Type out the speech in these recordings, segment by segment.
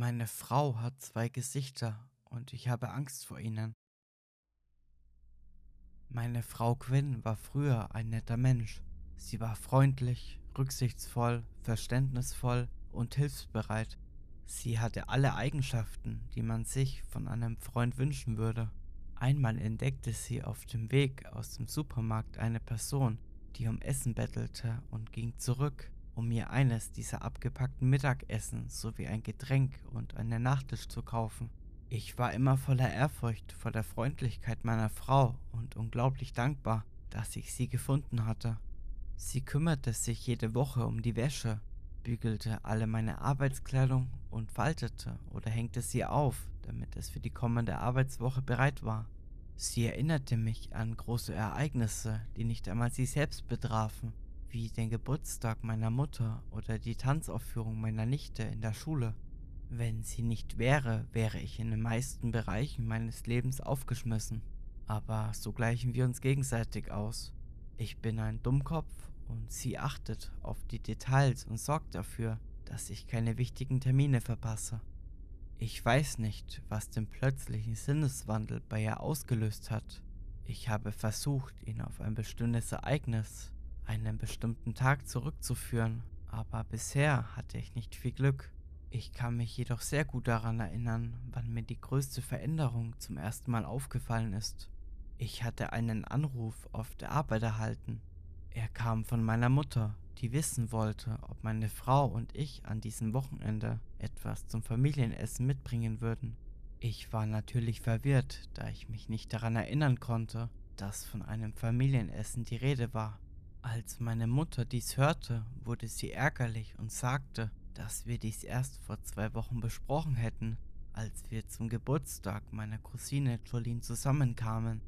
Meine Frau hat zwei Gesichter und ich habe Angst vor ihnen. Meine Frau Quinn war früher ein netter Mensch. Sie war freundlich, rücksichtsvoll, verständnisvoll und hilfsbereit. Sie hatte alle Eigenschaften, die man sich von einem Freund wünschen würde. Einmal entdeckte sie auf dem Weg aus dem Supermarkt eine Person, die um Essen bettelte und ging zurück, um mir eines dieser abgepackten Mittagessen sowie ein Getränk und einen Nachtisch zu kaufen. Ich war immer voller Ehrfurcht vor der Freundlichkeit meiner Frau und unglaublich dankbar, dass ich sie gefunden hatte. Sie kümmerte sich jede Woche um die Wäsche, bügelte alle meine Arbeitskleidung und faltete oder hängte sie auf, damit es für die kommende Arbeitswoche bereit war. Sie erinnerte mich an große Ereignisse, die nicht einmal sie selbst betrafen, wie den Geburtstag meiner Mutter oder die Tanzaufführung meiner Nichte in der Schule. Wenn sie nicht wäre, wäre ich in den meisten Bereichen meines Lebens aufgeschmissen. Aber so gleichen wir uns gegenseitig aus. Ich bin ein Dummkopf und sie achtet auf die Details und sorgt dafür, dass ich keine wichtigen Termine verpasse. Ich weiß nicht, was den plötzlichen Sinneswandel bei ihr ausgelöst hat. Ich habe versucht, ihn auf ein bestimmtes Ereignis, einen bestimmten Tag zurückzuführen, aber bisher hatte ich nicht viel Glück. Ich kann mich jedoch sehr gut daran erinnern, wann mir die größte Veränderung zum ersten Mal aufgefallen ist. Ich hatte einen Anruf auf der Arbeit erhalten. Er kam von meiner Mutter, die wissen wollte, ob meine Frau und ich an diesem Wochenende etwas zum Familienessen mitbringen würden. Ich war natürlich verwirrt, da ich mich nicht daran erinnern konnte, dass von einem Familienessen die Rede war. Als meine Mutter dies hörte, wurde sie ärgerlich und sagte, dass wir dies erst vor zwei Wochen besprochen hätten, als wir zum Geburtstag meiner Cousine Jolene zusammenkamen.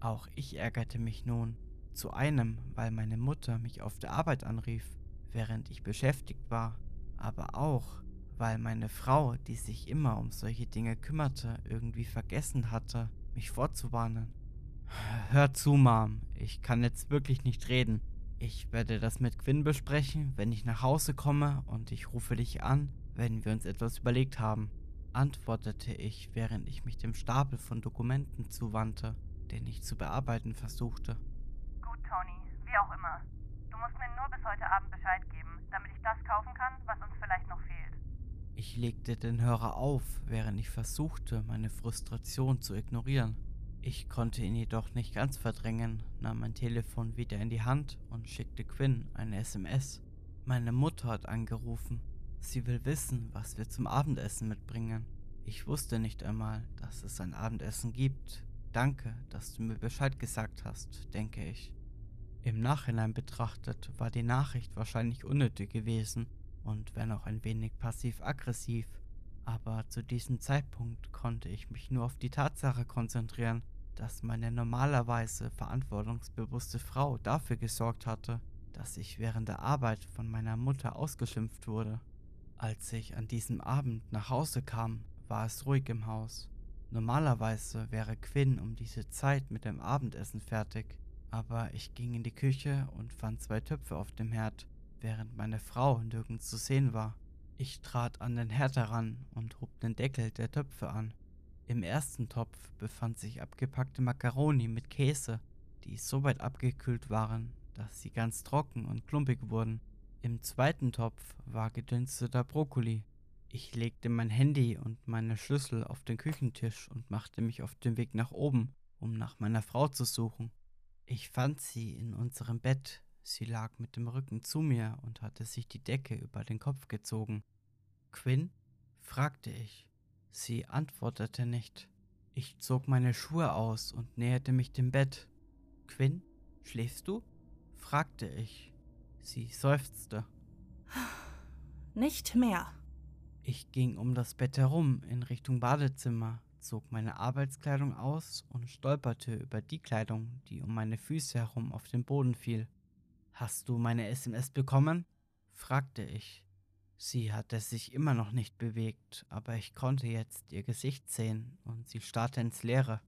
Auch ich ärgerte mich nun, zu einem, weil meine Mutter mich auf der Arbeit anrief, während ich beschäftigt war, aber auch, weil meine Frau, die sich immer um solche Dinge kümmerte, irgendwie vergessen hatte, mich vorzuwarnen. Hör zu, Mom, ich kann jetzt wirklich nicht reden. Ich werde das mit Quinn besprechen, wenn ich nach Hause komme und ich rufe dich an, wenn wir uns etwas überlegt haben, antwortete ich, während ich mich dem Stapel von Dokumenten zuwandte, den ich zu bearbeiten versuchte. Tony, wie auch immer. Du musst mir nur bis heute Abend Bescheid geben, damit ich das kaufen kann, was uns vielleicht noch fehlt. Ich legte den Hörer auf, während ich versuchte, meine Frustration zu ignorieren. Ich konnte ihn jedoch nicht ganz verdrängen, nahm mein Telefon wieder in die Hand und schickte Quinn eine SMS. Meine Mutter hat angerufen. Sie will wissen, was wir zum Abendessen mitbringen. Ich wusste nicht einmal, dass es ein Abendessen gibt. Danke, dass du mir Bescheid gesagt hast, denke ich. Im Nachhinein betrachtet war die Nachricht wahrscheinlich unnötig gewesen und wenn auch ein wenig passiv-aggressiv, aber zu diesem Zeitpunkt konnte ich mich nur auf die Tatsache konzentrieren, dass meine normalerweise verantwortungsbewusste Frau dafür gesorgt hatte, dass ich während der Arbeit von meiner Mutter ausgeschimpft wurde. Als ich an diesem Abend nach Hause kam, war es ruhig im Haus. Normalerweise wäre Quinn um diese Zeit mit dem Abendessen fertig, aber ich ging in die Küche und fand zwei Töpfe auf dem Herd, während meine Frau nirgends zu sehen war. Ich trat an den Herd heran und hob den Deckel der Töpfe an. Im ersten Topf befand sich abgepackte Makaroni mit Käse, die so weit abgekühlt waren, dass sie ganz trocken und klumpig wurden. Im zweiten Topf war gedünsteter Brokkoli. Ich legte mein Handy und meine Schlüssel auf den Küchentisch und machte mich auf den Weg nach oben, um nach meiner Frau zu suchen. Ich fand sie in unserem Bett. Sie lag mit dem Rücken zu mir und hatte sich die Decke über den Kopf gezogen. Quinn? fragte ich. Sie antwortete nicht. Ich zog meine Schuhe aus und näherte mich dem Bett. Quinn, schläfst du? fragte ich. Sie seufzte. Nicht mehr. Ich ging um das Bett herum in Richtung Badezimmer, zog meine Arbeitskleidung aus und stolperte über die Kleidung, die um meine Füße herum auf den Boden fiel. Hast du meine SMS bekommen? fragte ich. Sie hatte sich immer noch nicht bewegt, aber ich konnte jetzt ihr Gesicht sehen und sie starrte ins Leere.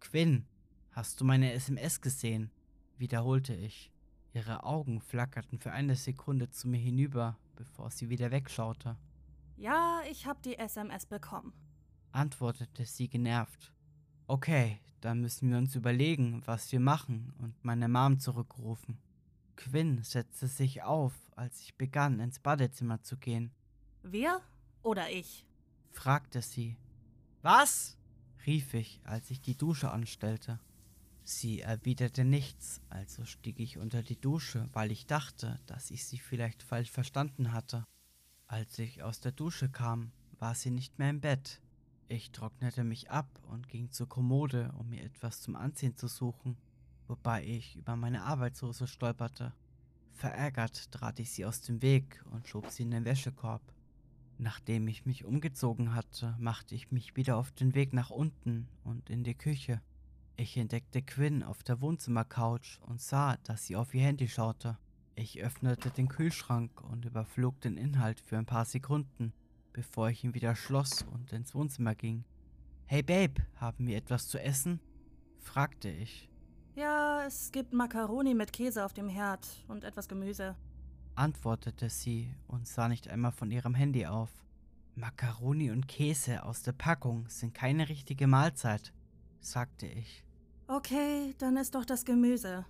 Quinn, hast du meine SMS gesehen? wiederholte ich. Ihre Augen flackerten für eine Sekunde zu mir hinüber, bevor sie wieder wegschaute. Ja, ich hab die SMS bekommen. antwortete sie genervt. Okay, dann müssen wir uns überlegen, was wir machen und meine Mom zurückrufen. Quinn setzte sich auf, als ich begann, ins Badezimmer zu gehen, Wir oder ich? fragte sie. Was? rief ich, als ich die Dusche anstellte. Sie erwiderte nichts, also stieg ich unter die Dusche, weil ich dachte, dass ich sie vielleicht falsch verstanden hatte. Als ich aus der Dusche kam, war sie nicht mehr im Bett. Ich trocknete mich ab und ging zur Kommode, um mir etwas zum Anziehen zu suchen, wobei ich über meine Arbeitshose stolperte. Verärgert trat ich sie aus dem Weg und schob sie in den Wäschekorb. Nachdem ich mich umgezogen hatte, machte ich mich wieder auf den Weg nach unten und in die Küche. Ich entdeckte Quinn auf der Wohnzimmercouch und sah, dass sie auf ihr Handy schaute. Ich öffnete den Kühlschrank und überflog den Inhalt für ein paar Sekunden, bevor ich ihn wieder schloss und ins Wohnzimmer ging. Hey Babe, haben wir etwas zu essen? fragte ich. Ja, es gibt Macaroni mit Käse auf dem Herd und etwas Gemüse. antwortete sie und sah nicht einmal von ihrem Handy auf. Makaroni und Käse aus der Packung sind keine richtige Mahlzeit, sagte ich. Okay, dann ist doch das Gemüse.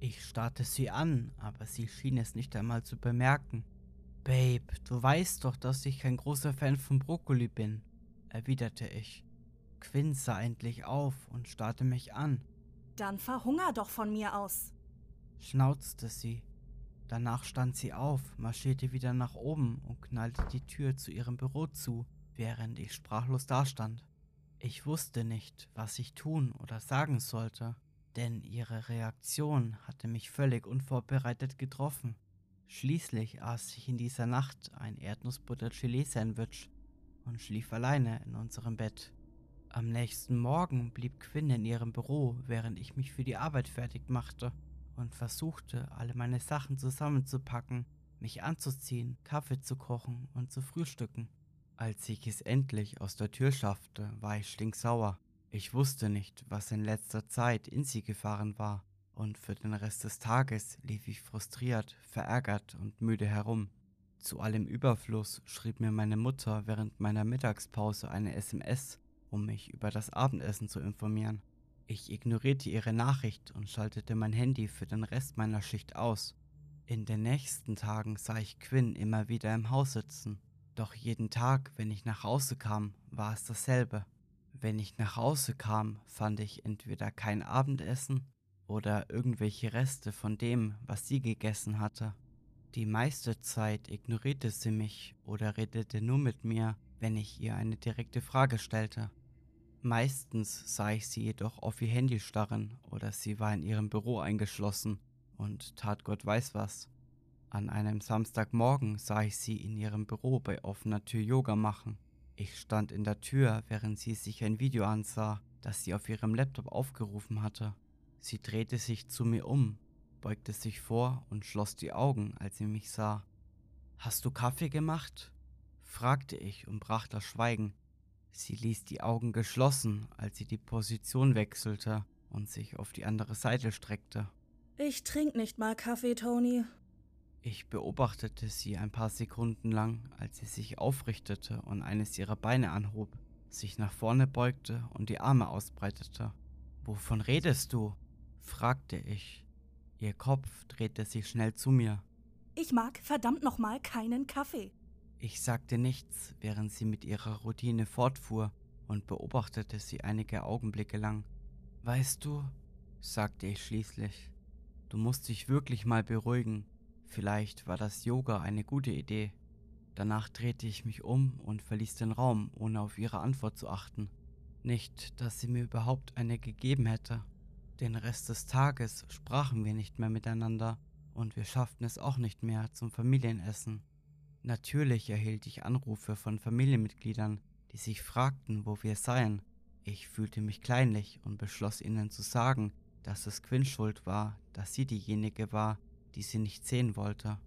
Ich starrte sie an, aber sie schien es nicht einmal zu bemerken. Babe, du weißt doch, dass ich kein großer Fan von Brokkoli bin, erwiderte ich. Quinn sah endlich auf und starrte mich an, Dann verhunger doch von mir aus. schnauzte sie. Danach stand sie auf, marschierte wieder nach oben und knallte die Tür zu ihrem Büro zu, während ich sprachlos dastand. Ich wusste nicht, was ich tun oder sagen sollte, denn ihre Reaktion hatte mich völlig unvorbereitet getroffen. Schließlich aß ich in dieser Nacht ein Erdnussbutter-Chili-Sandwich und schlief alleine in unserem Bett. Am nächsten Morgen blieb Quinn in ihrem Büro, während ich mich für die Arbeit fertig machte und versuchte, alle meine Sachen zusammenzupacken, mich anzuziehen, Kaffee zu kochen und zu frühstücken. Als ich es endlich aus der Tür schaffte, war ich stinksauer. Ich wusste nicht, was in letzter Zeit in sie gefahren war, und für den Rest des Tages lief ich frustriert, verärgert und müde herum. Zu allem Überfluss schrieb mir meine Mutter während meiner Mittagspause eine SMS, um mich über das Abendessen zu informieren. Ich ignorierte ihre Nachricht und schaltete mein Handy für den Rest meiner Schicht aus. In den nächsten Tagen sah ich Quinn immer wieder im Haus sitzen. Doch jeden Tag, wenn ich nach Hause kam, war es dasselbe. Wenn ich nach Hause kam, fand ich entweder kein Abendessen oder irgendwelche Reste von dem, was sie gegessen hatte. Die meiste Zeit ignorierte sie mich oder redete nur mit mir, wenn ich ihr eine direkte Frage stellte. Meistens sah ich sie jedoch auf ihr Handy starren oder sie war in ihrem Büro eingeschlossen und tat Gott weiß was. An einem Samstagmorgen sah ich sie in ihrem Büro bei offener Tür Yoga machen. Ich stand in der Tür, während sie sich ein Video ansah, das sie auf ihrem Laptop aufgerufen hatte. Sie drehte sich zu mir um, beugte sich vor und schloss die Augen, als sie mich sah. Hast du Kaffee gemacht? fragte ich und brach das Schweigen. Sie ließ die Augen geschlossen, als sie die Position wechselte und sich auf die andere Seite streckte. Ich trink nicht mal Kaffee, Tony. Ich beobachtete sie ein paar Sekunden lang, als sie sich aufrichtete und eines ihrer Beine anhob, sich nach vorne beugte und die Arme ausbreitete. Wovon redest du? fragte ich. Ihr Kopf drehte sich schnell zu mir. Ich mag verdammt nochmal keinen Kaffee. Ich sagte nichts, während sie mit ihrer Routine fortfuhr und beobachtete sie einige Augenblicke lang. Weißt du, sagte ich schließlich, du musst dich wirklich mal beruhigen. Vielleicht war das Yoga eine gute Idee. Danach drehte ich mich um und verließ den Raum, ohne auf ihre Antwort zu achten. Nicht, dass sie mir überhaupt eine gegeben hätte. Den Rest des Tages sprachen wir nicht mehr miteinander und wir schafften es auch nicht mehr zum Familienessen. Natürlich erhielt ich Anrufe von Familienmitgliedern, die sich fragten, wo wir seien. Ich fühlte mich kleinlich und beschloss ihnen zu sagen, dass es Quinn schuld war, dass sie diejenige war, die sie nicht sehen wollte.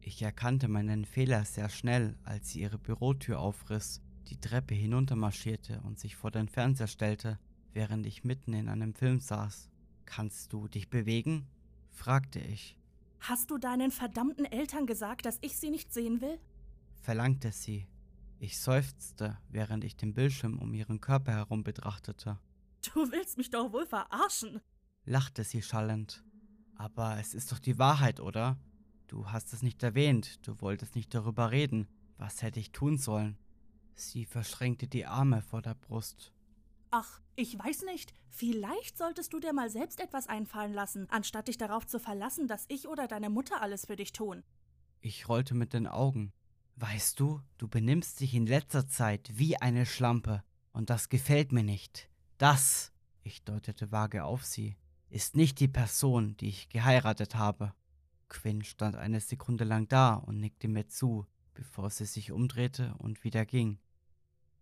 Ich erkannte meinen Fehler sehr schnell, als sie ihre Bürotür aufriss, die Treppe hinuntermarschierte und sich vor den Fernseher stellte, während ich mitten in einem Film saß. Kannst du dich bewegen? fragte ich. Hast du deinen verdammten Eltern gesagt, dass ich sie nicht sehen will? verlangte sie. Ich seufzte, während ich den Bildschirm um ihren Körper herum betrachtete. Du willst mich doch wohl verarschen. lachte sie schallend. Aber es ist doch die Wahrheit, oder? Du hast es nicht erwähnt, du wolltest nicht darüber reden. Was hätte ich tun sollen? Sie verschränkte die Arme vor der Brust. Ach, ich weiß nicht. Vielleicht solltest du dir mal selbst etwas einfallen lassen, anstatt dich darauf zu verlassen, dass ich oder deine Mutter alles für dich tun. Ich rollte mit den Augen. Weißt du, du benimmst dich in letzter Zeit wie eine Schlampe, und das gefällt mir nicht. Das, ich deutete vage auf sie, ist nicht die Person, die ich geheiratet habe. Quinn stand eine Sekunde lang da und nickte mir zu, bevor sie sich umdrehte und wieder ging.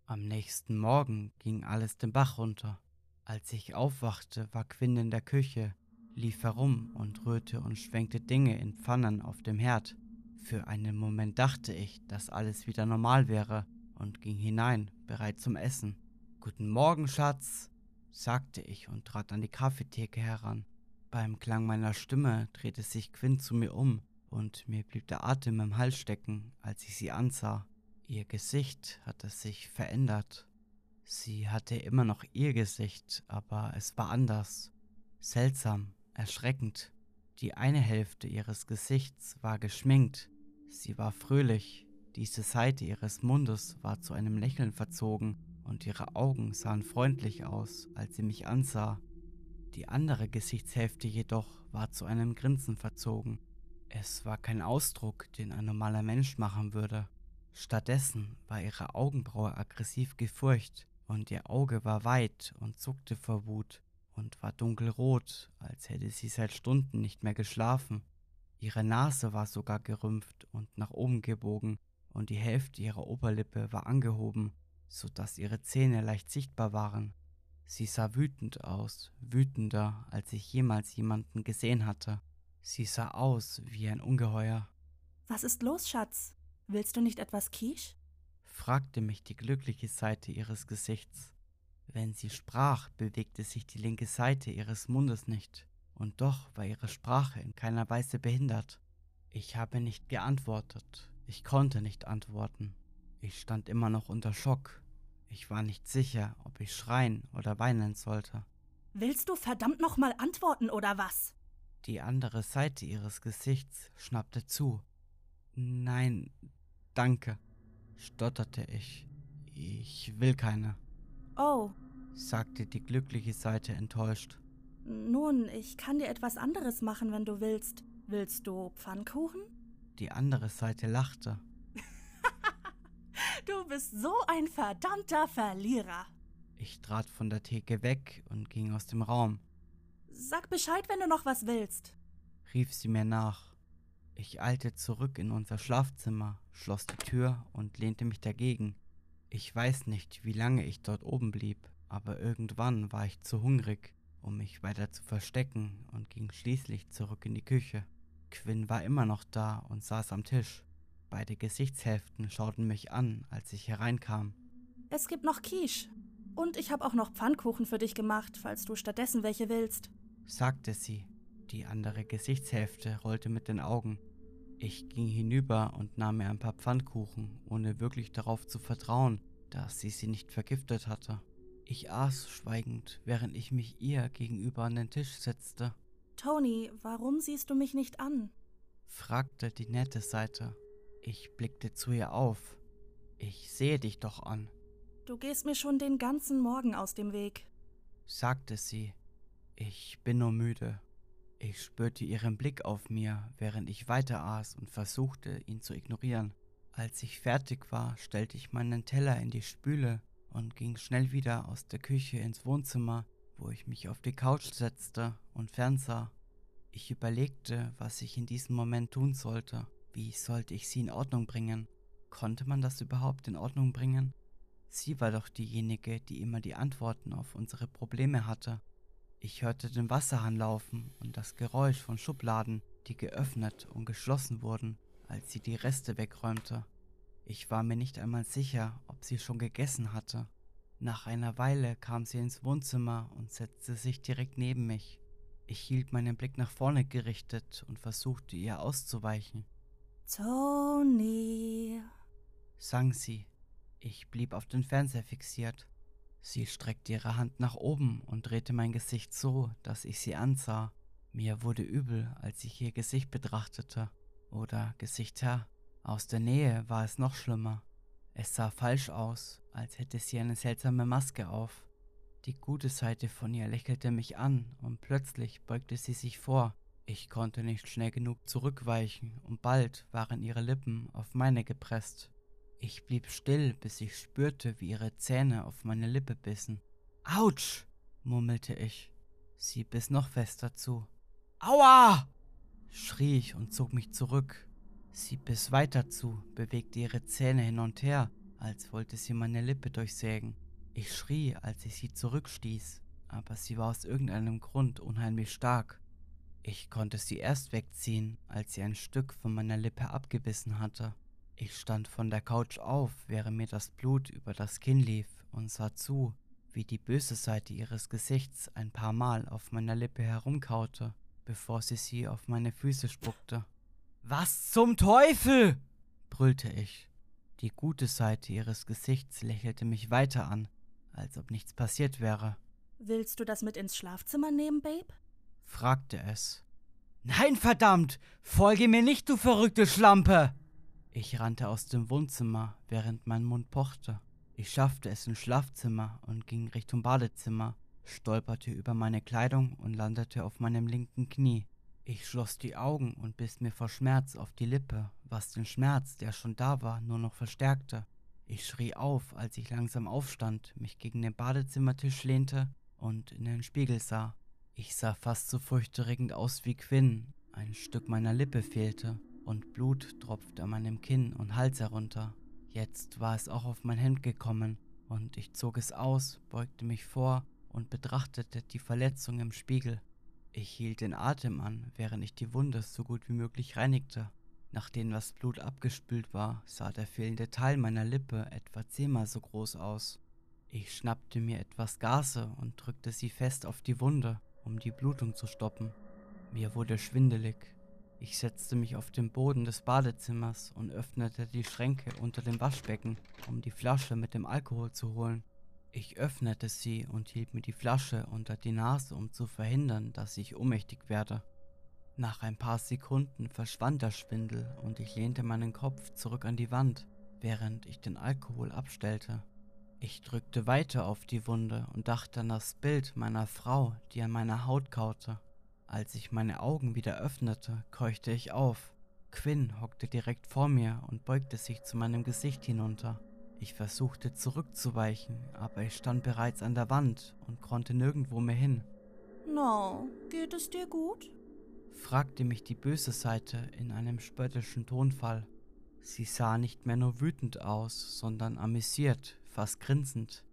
Am nächsten Morgen ging alles den Bach runter. Als ich aufwachte, war Quinn in der Küche, lief herum und rührte und schwenkte Dinge in Pfannen auf dem Herd. Für einen Moment dachte ich, dass alles wieder normal wäre und ging hinein, bereit zum Essen. Guten Morgen, Schatz, sagte ich und trat an die Kaffeetheke heran. Beim Klang meiner Stimme drehte sich Quinn zu mir um und mir blieb der Atem im Hals stecken, als ich sie ansah. Ihr Gesicht hatte sich verändert. Sie hatte immer noch ihr Gesicht, aber es war anders. Seltsam, erschreckend. Die eine Hälfte ihres Gesichts war geschminkt. Sie war fröhlich. Diese Seite ihres Mundes war zu einem Lächeln verzogen und ihre Augen sahen freundlich aus, als sie mich ansah. Die andere Gesichtshälfte jedoch war zu einem Grinsen verzogen. Es war kein Ausdruck, den ein normaler Mensch machen würde. Stattdessen war ihre Augenbraue aggressiv gefurcht und ihr Auge war weit und zuckte vor Wut und war dunkelrot, als hätte sie seit Stunden nicht mehr geschlafen. Ihre Nase war sogar gerümpft und nach oben gebogen und die Hälfte ihrer Oberlippe war angehoben, so dass ihre Zähne leicht sichtbar waren. Sie sah wütend aus, wütender, als ich jemals jemanden gesehen hatte. Sie sah aus wie ein Ungeheuer. Was ist los, Schatz? Willst du nicht etwas Quiche? fragte mich die glückliche Seite ihres Gesichts. Wenn sie sprach, bewegte sich die linke Seite ihres Mundes nicht, und doch war ihre Sprache in keiner Weise behindert. Ich habe nicht geantwortet, ich konnte nicht antworten. Ich stand immer noch unter Schock. Ich war nicht sicher, ob ich schreien oder weinen sollte. Willst du verdammt nochmal antworten oder was? Die andere Seite ihres Gesichts schnappte zu. Nein, danke, stotterte ich. Ich will keine, Oh, sagte die glückliche Seite enttäuscht. nun, ich kann dir etwas anderes machen, wenn du willst. Willst du Pfannkuchen? Die andere Seite lachte. Du bist so ein verdammter Verlierer. Ich trat von der Theke weg und ging aus dem Raum, Sag Bescheid, wenn du noch was willst. rief sie mir nach. Ich eilte zurück in unser Schlafzimmer, schloss die Tür und lehnte mich dagegen. Ich weiß nicht, wie lange ich dort oben blieb, aber irgendwann war ich zu hungrig, um mich weiter zu verstecken und ging schließlich zurück in die Küche. Quinn war immer noch da und saß am Tisch. Beide Gesichtshälften schauten mich an, als ich hereinkam. Es gibt noch Quiche. Und ich habe auch noch Pfannkuchen für dich gemacht, falls du stattdessen welche willst. sagte sie. Die andere Gesichtshälfte rollte mit den Augen. Ich ging hinüber und nahm mir ein paar Pfannkuchen, ohne wirklich darauf zu vertrauen, dass sie sie nicht vergiftet hatte. Ich aß schweigend, während ich mich ihr gegenüber an den Tisch setzte, Tony, warum siehst du mich nicht an? fragte die nette Seite. Ich blickte zu ihr auf. Ich sehe dich doch an, Du gehst mir schon den ganzen Morgen aus dem Weg. sagte sie. Ich bin nur müde. Ich spürte ihren Blick auf mir, während ich weiter aß und versuchte, ihn zu ignorieren. Als ich fertig war, stellte ich meinen Teller in die Spüle und ging schnell wieder aus der Küche ins Wohnzimmer, wo ich mich auf die Couch setzte und fernsah. Ich überlegte, was ich in diesem Moment tun sollte. Wie sollte ich sie in Ordnung bringen? Konnte man das überhaupt in Ordnung bringen? Sie war doch diejenige, die immer die Antworten auf unsere Probleme hatte. Ich hörte den Wasserhahn laufen und das Geräusch von Schubladen, die geöffnet und geschlossen wurden, als sie die Reste wegräumte. Ich war mir nicht einmal sicher, ob sie schon gegessen hatte. Nach einer Weile kam sie ins Wohnzimmer und setzte sich direkt neben mich. Ich hielt meinen Blick nach vorne gerichtet und versuchte ihr auszuweichen. Tony. Sang sie. Ich blieb auf den Fernseher fixiert. Sie streckte ihre Hand nach oben und drehte mein Gesicht so, dass ich sie ansah. Mir wurde übel, als ich ihr Gesicht betrachtete. Oder Gesicht her. Aus der Nähe war es noch schlimmer. Es sah falsch aus, als hätte sie eine seltsame Maske auf. Die gute Seite von ihr lächelte mich an und plötzlich beugte sie sich vor. Ich konnte nicht schnell genug zurückweichen und bald waren ihre Lippen auf meine gepresst. Ich blieb still, bis ich spürte, wie ihre Zähne auf meine Lippe bissen. Autsch! murmelte ich. Sie biss noch fester zu. Aua! schrie ich und zog mich zurück. Sie biss weiter zu, bewegte ihre Zähne hin und her, als wollte sie meine Lippe durchsägen. Ich schrie, als ich sie zurückstieß, aber sie war aus irgendeinem Grund unheimlich stark. Ich konnte sie erst wegziehen, als sie ein Stück von meiner Lippe abgebissen hatte. Ich stand von der Couch auf, während mir das Blut über das Kinn lief, und sah zu, wie die böse Seite ihres Gesichts ein paar Mal auf meiner Lippe herumkaute, bevor sie sie auf meine Füße spuckte. Was zum Teufel? brüllte ich. Die gute Seite ihres Gesichts lächelte mich weiter an, als ob nichts passiert wäre. Willst du das mit ins Schlafzimmer nehmen, Babe? fragte es. Nein, verdammt! Folge mir nicht, du verrückte Schlampe! Ich rannte aus dem Wohnzimmer, während mein Mund pochte. Ich schaffte es ins Schlafzimmer und ging Richtung Badezimmer, stolperte über meine Kleidung und landete auf meinem linken Knie. Ich schloss die Augen und biss mir vor Schmerz auf die Lippe, was den Schmerz, der schon da war, nur noch verstärkte. Ich schrie auf, als ich langsam aufstand, mich gegen den Badezimmertisch lehnte und in den Spiegel sah. Ich sah fast so furchterregend aus wie Quinn. Ein Stück meiner Lippe fehlte und Blut tropfte an meinem Kinn und Hals herunter. Jetzt war es auch auf mein Hemd gekommen und ich zog es aus, beugte mich vor und betrachtete die Verletzung im Spiegel. Ich hielt den Atem an, während ich die Wunde so gut wie möglich reinigte. Nachdem das Blut abgespült war, sah der fehlende Teil meiner Lippe etwa zehnmal so groß aus. Ich schnappte mir etwas Gase und drückte sie fest auf die Wunde, um die Blutung zu stoppen. Mir wurde schwindelig. Ich setzte mich auf den Boden des Badezimmers und öffnete die Schränke unter dem Waschbecken, um die Flasche mit dem Alkohol zu holen. Ich öffnete sie und hielt mir die Flasche unter die Nase, um zu verhindern, dass ich ohnmächtig werde. Nach ein paar Sekunden verschwand der Schwindel und ich lehnte meinen Kopf zurück an die Wand, während ich den Alkohol abstellte. Ich drückte weiter auf die Wunde und dachte an das Bild meiner Frau, die an meiner Haut kaute. Als ich meine Augen wieder öffnete, keuchte ich auf. Quinn hockte direkt vor mir und beugte sich zu meinem Gesicht hinunter. Ich versuchte zurückzuweichen, aber ich stand bereits an der Wand und konnte nirgendwo mehr hin. No, geht es dir gut? fragte mich die böse Seite in einem spöttischen Tonfall. Sie sah nicht mehr nur wütend aus, sondern amüsiert, fast grinsend.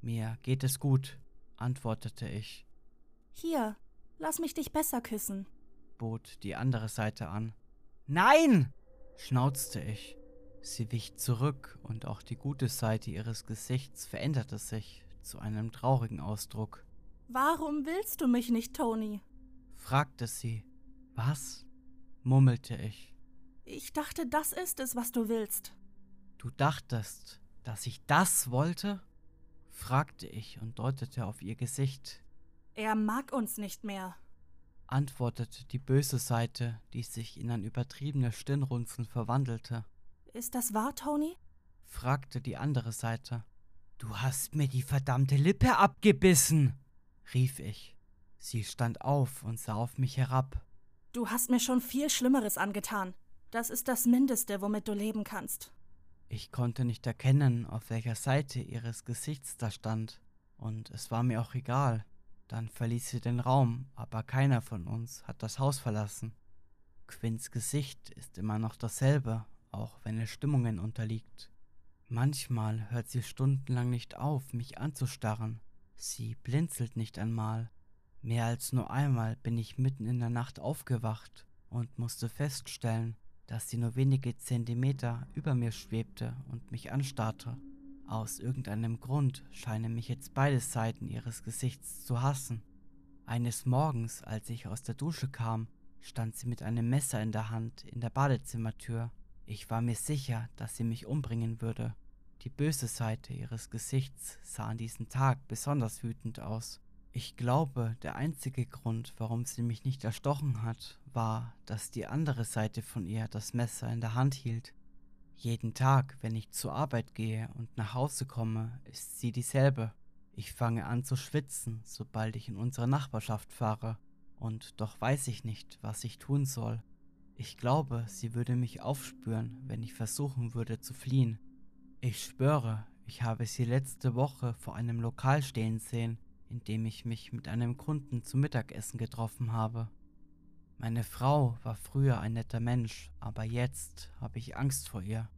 Mir geht es gut, antwortete ich. Hier, lass mich dich besser küssen, bot die andere Seite an. Nein! schnauzte ich. Sie wich zurück und auch die gute Seite ihres Gesichts veränderte sich zu einem traurigen Ausdruck. Warum willst du mich nicht, Tony? fragte sie. Was? murmelte ich. Ich dachte, das ist es, was du willst. Du dachtest, dass ich das wollte? fragte ich und deutete auf ihr Gesicht. Er mag uns nicht mehr, antwortete die böse Seite, die sich in ein übertriebenes Stirnrunzeln verwandelte. Ist das wahr, Tony? fragte die andere Seite. Du hast mir die verdammte Lippe abgebissen, rief ich. Sie stand auf und sah auf mich herab. Du hast mir schon viel Schlimmeres angetan. Das ist das Mindeste, womit du leben kannst. Ich konnte nicht erkennen, auf welcher Seite ihres Gesichts da stand, und es war mir auch egal. Dann verließ sie den Raum, aber keiner von uns hat das Haus verlassen. Quinns Gesicht ist immer noch dasselbe, auch wenn es Stimmungen unterliegt. Manchmal hört sie stundenlang nicht auf, mich anzustarren. Sie blinzelt nicht einmal. Mehr als nur einmal bin ich mitten in der Nacht aufgewacht und musste feststellen, dass sie nur wenige Zentimeter über mir schwebte und mich anstarrte. Aus irgendeinem Grund scheinen mich jetzt beide Seiten ihres Gesichts zu hassen. Eines Morgens, als ich aus der Dusche kam, stand sie mit einem Messer in der Hand in der Badezimmertür ich war mir sicher, dass sie mich umbringen würde. Die böse Seite ihres Gesichts sah an diesem Tag besonders wütend aus. Ich glaube, der einzige Grund, warum sie mich nicht erstochen hat, war, dass die andere Seite von ihr das Messer in der Hand hielt. Jeden Tag, wenn ich zur Arbeit gehe und nach Hause komme, ist sie dieselbe. Ich fange an zu schwitzen, sobald ich in unsere Nachbarschaft fahre, und doch weiß ich nicht, was ich tun soll. Ich glaube, sie würde mich aufspüren, wenn ich versuchen würde zu fliehen. Ich schwöre, ich habe sie letzte Woche vor einem Lokal stehen sehen, in dem ich mich mit einem Kunden zum Mittagessen getroffen habe. Meine Frau war früher ein netter Mensch, aber jetzt habe ich Angst vor ihr.